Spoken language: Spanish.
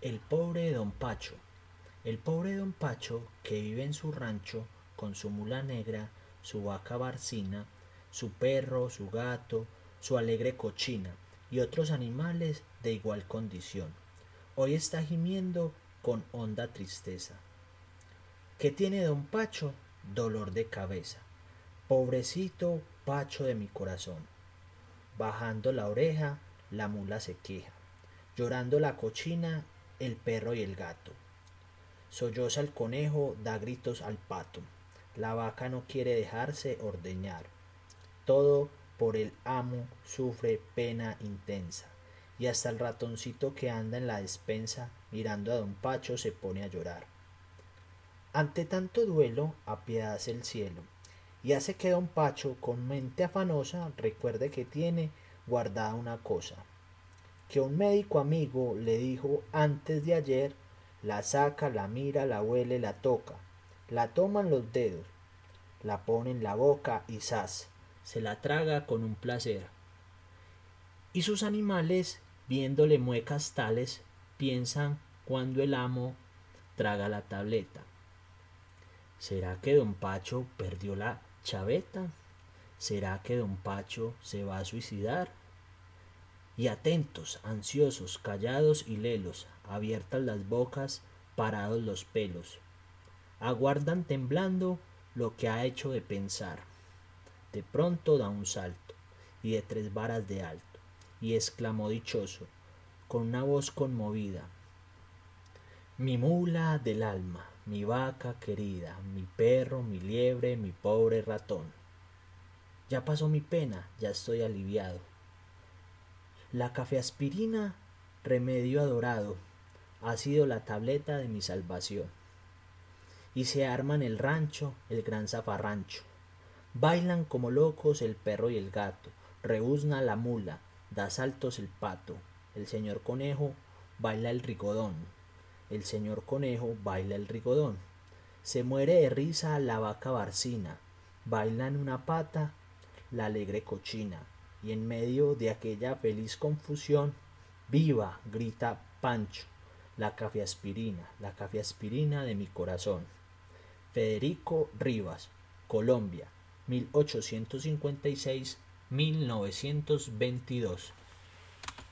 El pobre don Pacho. El pobre don Pacho, que vive en su rancho con su mula negra, su vaca barcina, su perro, su gato, su alegre cochina y otros animales de igual condición. Hoy está gimiendo con honda tristeza. ¿Qué tiene don Pacho? Dolor de cabeza. Pobrecito Pacho de mi corazón. Bajando la oreja, la mula se queja. Llorando la cochina, el perro y el gato. Solloza el conejo, da gritos al pato. La vaca no quiere dejarse ordeñar. Todo por el amo sufre pena intensa. Y hasta el ratoncito que anda en la despensa mirando a don Pacho se pone a llorar. Ante tanto duelo, apiadase el cielo, y hace que don Pacho, con mente afanosa, recuerde que tiene guardada una cosa, que un médico amigo le dijo antes de ayer, la saca, la mira, la huele, la toca, la toman los dedos, la pone en la boca y zas, se la traga con un placer. Y sus animales, viéndole muecas tales, piensan cuando el amo traga la tableta. ¿Será que don Pacho perdió la chaveta? ¿Será que don Pacho se va a suicidar? Y atentos, ansiosos, callados y lelos, abiertas las bocas, parados los pelos. Aguardan temblando lo que ha hecho de pensar. De pronto da un salto, y de tres varas de alto, y exclamó dichoso, con una voz conmovida, Mi mula del alma, mi vaca querida, mi perro, mi liebre, mi pobre ratón. Ya pasó mi pena, ya estoy aliviado la cafeaspirina, remedio adorado, ha sido la tableta de mi salvación. Y se arman el rancho, el gran zafarrancho. Bailan como locos el perro y el gato, rebuzna la mula, da saltos el pato. El señor conejo baila el rigodón. El señor conejo baila el rigodón. Se muere de risa la vaca barcina. Baila en una pata la alegre cochina y en medio de aquella feliz confusión, viva, grita Pancho, la cafeaspirina, la cafeaspirina de mi corazón. Federico Rivas, Colombia, 1856-1922.